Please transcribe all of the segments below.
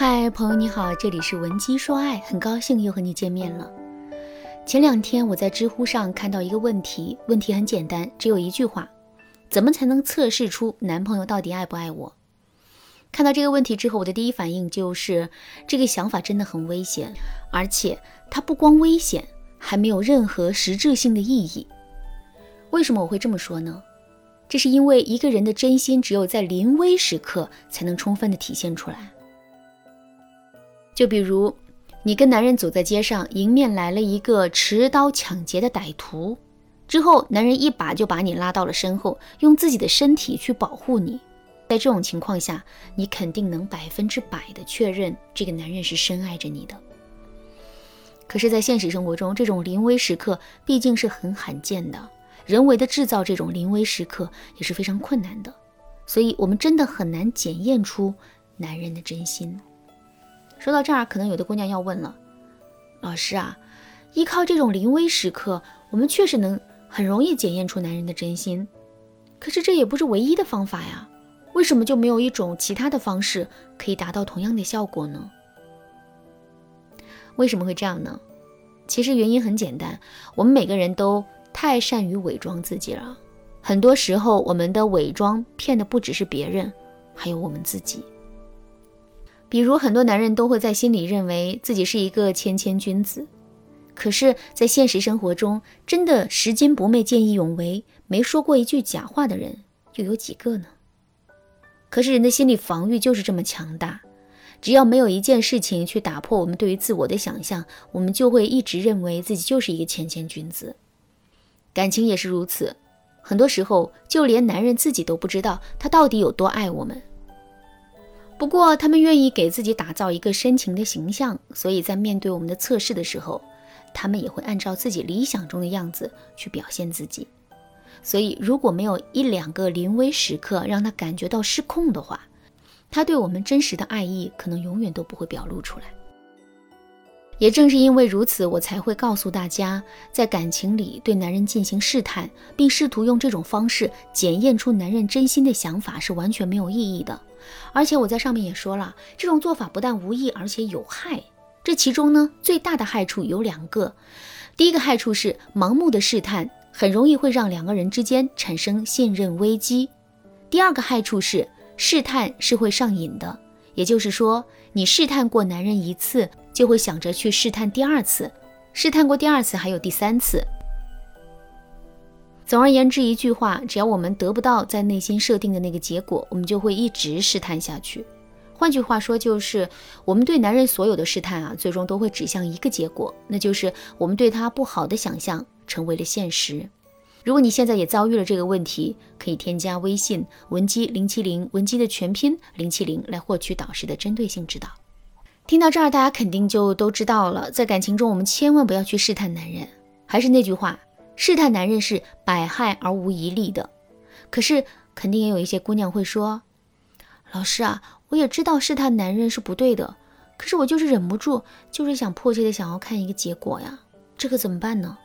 嗨，朋友你好，这里是文姬说爱，很高兴又和你见面了。前两天我在知乎上看到一个问题，问题很简单，只有一句话：怎么才能测试出男朋友到底爱不爱我？看到这个问题之后，我的第一反应就是这个想法真的很危险，而且它不光危险，还没有任何实质性的意义。为什么我会这么说呢？这是因为一个人的真心只有在临危时刻才能充分的体现出来。就比如，你跟男人走在街上，迎面来了一个持刀抢劫的歹徒，之后男人一把就把你拉到了身后，用自己的身体去保护你。在这种情况下，你肯定能百分之百的确认这个男人是深爱着你的。可是，在现实生活中，这种临危时刻毕竟是很罕见的，人为的制造这种临危时刻也是非常困难的，所以我们真的很难检验出男人的真心。说到这儿，可能有的姑娘要问了：“老师啊，依靠这种临危时刻，我们确实能很容易检验出男人的真心。可是这也不是唯一的方法呀，为什么就没有一种其他的方式可以达到同样的效果呢？为什么会这样呢？其实原因很简单，我们每个人都太善于伪装自己了。很多时候，我们的伪装骗的不只是别人，还有我们自己。”比如，很多男人都会在心里认为自己是一个谦谦君子，可是，在现实生活中，真的拾金不昧、见义勇为、没说过一句假话的人又有几个呢？可是，人的心理防御就是这么强大，只要没有一件事情去打破我们对于自我的想象，我们就会一直认为自己就是一个谦谦君子。感情也是如此，很多时候，就连男人自己都不知道他到底有多爱我们。不过，他们愿意给自己打造一个深情的形象，所以在面对我们的测试的时候，他们也会按照自己理想中的样子去表现自己。所以，如果没有一两个临危时刻让他感觉到失控的话，他对我们真实的爱意可能永远都不会表露出来。也正是因为如此，我才会告诉大家，在感情里对男人进行试探，并试图用这种方式检验出男人真心的想法是完全没有意义的。而且我在上面也说了，这种做法不但无益，而且有害。这其中呢，最大的害处有两个。第一个害处是盲目的试探，很容易会让两个人之间产生信任危机。第二个害处是试探是会上瘾的，也就是说，你试探过男人一次，就会想着去试探第二次，试探过第二次，还有第三次。总而言之，一句话，只要我们得不到在内心设定的那个结果，我们就会一直试探下去。换句话说，就是我们对男人所有的试探啊，最终都会指向一个结果，那就是我们对他不好的想象成为了现实。如果你现在也遭遇了这个问题，可以添加微信文姬零七零，文姬的全拼零七零，来获取导师的针对性指导。听到这儿，大家肯定就都知道了，在感情中，我们千万不要去试探男人。还是那句话。试探男人是百害而无一利的，可是肯定也有一些姑娘会说：“老师啊，我也知道试探男人是不对的，可是我就是忍不住，就是想迫切的想要看一个结果呀，这可怎么办呢？”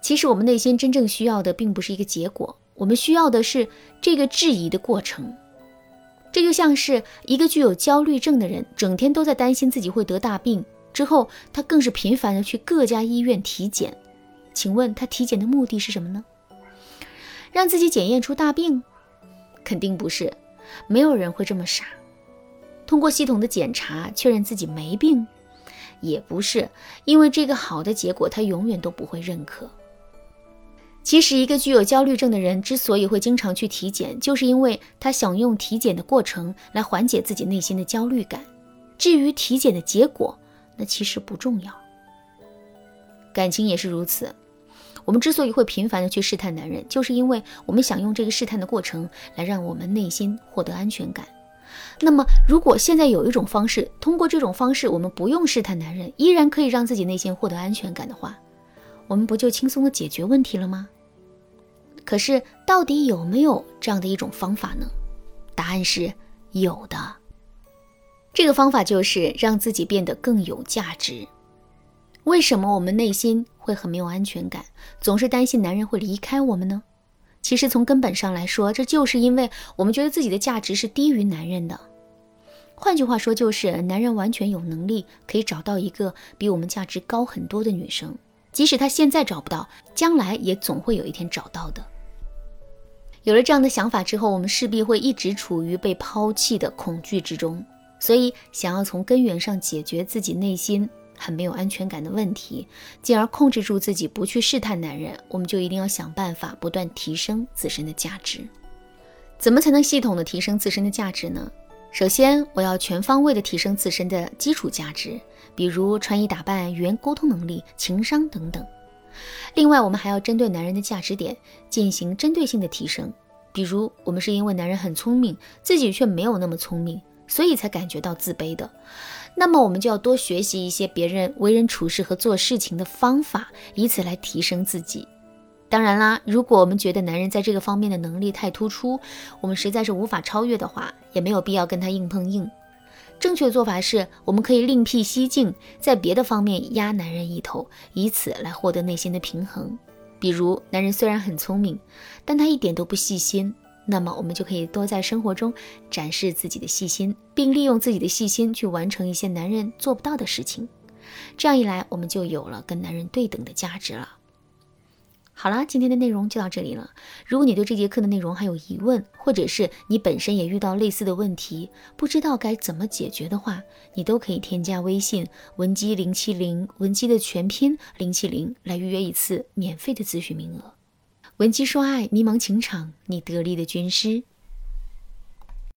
其实我们内心真正需要的并不是一个结果，我们需要的是这个质疑的过程。这就像是一个具有焦虑症的人，整天都在担心自己会得大病，之后他更是频繁的去各家医院体检。请问他体检的目的是什么呢？让自己检验出大病？肯定不是，没有人会这么傻。通过系统的检查确认自己没病，也不是，因为这个好的结果他永远都不会认可。其实，一个具有焦虑症的人之所以会经常去体检，就是因为他想用体检的过程来缓解自己内心的焦虑感。至于体检的结果，那其实不重要。感情也是如此。我们之所以会频繁的去试探男人，就是因为我们想用这个试探的过程来让我们内心获得安全感。那么，如果现在有一种方式，通过这种方式，我们不用试探男人，依然可以让自己内心获得安全感的话，我们不就轻松的解决问题了吗？可是，到底有没有这样的一种方法呢？答案是有的。这个方法就是让自己变得更有价值。为什么我们内心会很没有安全感，总是担心男人会离开我们呢？其实从根本上来说，这就是因为我们觉得自己的价值是低于男人的。换句话说，就是男人完全有能力可以找到一个比我们价值高很多的女生，即使他现在找不到，将来也总会有一天找到的。有了这样的想法之后，我们势必会一直处于被抛弃的恐惧之中。所以，想要从根源上解决自己内心很没有安全感的问题，进而控制住自己不去试探男人，我们就一定要想办法不断提升自身的价值。怎么才能系统的提升自身的价值呢？首先，我要全方位的提升自身的基础价值，比如穿衣打扮、语言沟通能力、情商等等。另外，我们还要针对男人的价值点进行针对性的提升。比如，我们是因为男人很聪明，自己却没有那么聪明，所以才感觉到自卑的。那么，我们就要多学习一些别人为人处事和做事情的方法，以此来提升自己。当然啦，如果我们觉得男人在这个方面的能力太突出，我们实在是无法超越的话，也没有必要跟他硬碰硬。正确做法是，我们可以另辟蹊径，在别的方面压男人一头，以此来获得内心的平衡。比如，男人虽然很聪明，但他一点都不细心，那么我们就可以多在生活中展示自己的细心，并利用自己的细心去完成一些男人做不到的事情。这样一来，我们就有了跟男人对等的价值了。好啦，今天的内容就到这里了。如果你对这节课的内容还有疑问，或者是你本身也遇到类似的问题，不知道该怎么解决的话，你都可以添加微信文姬零七零，文姬的全拼零七零，来预约一次免费的咨询名额。文姬说爱，迷茫情场，你得力的军师。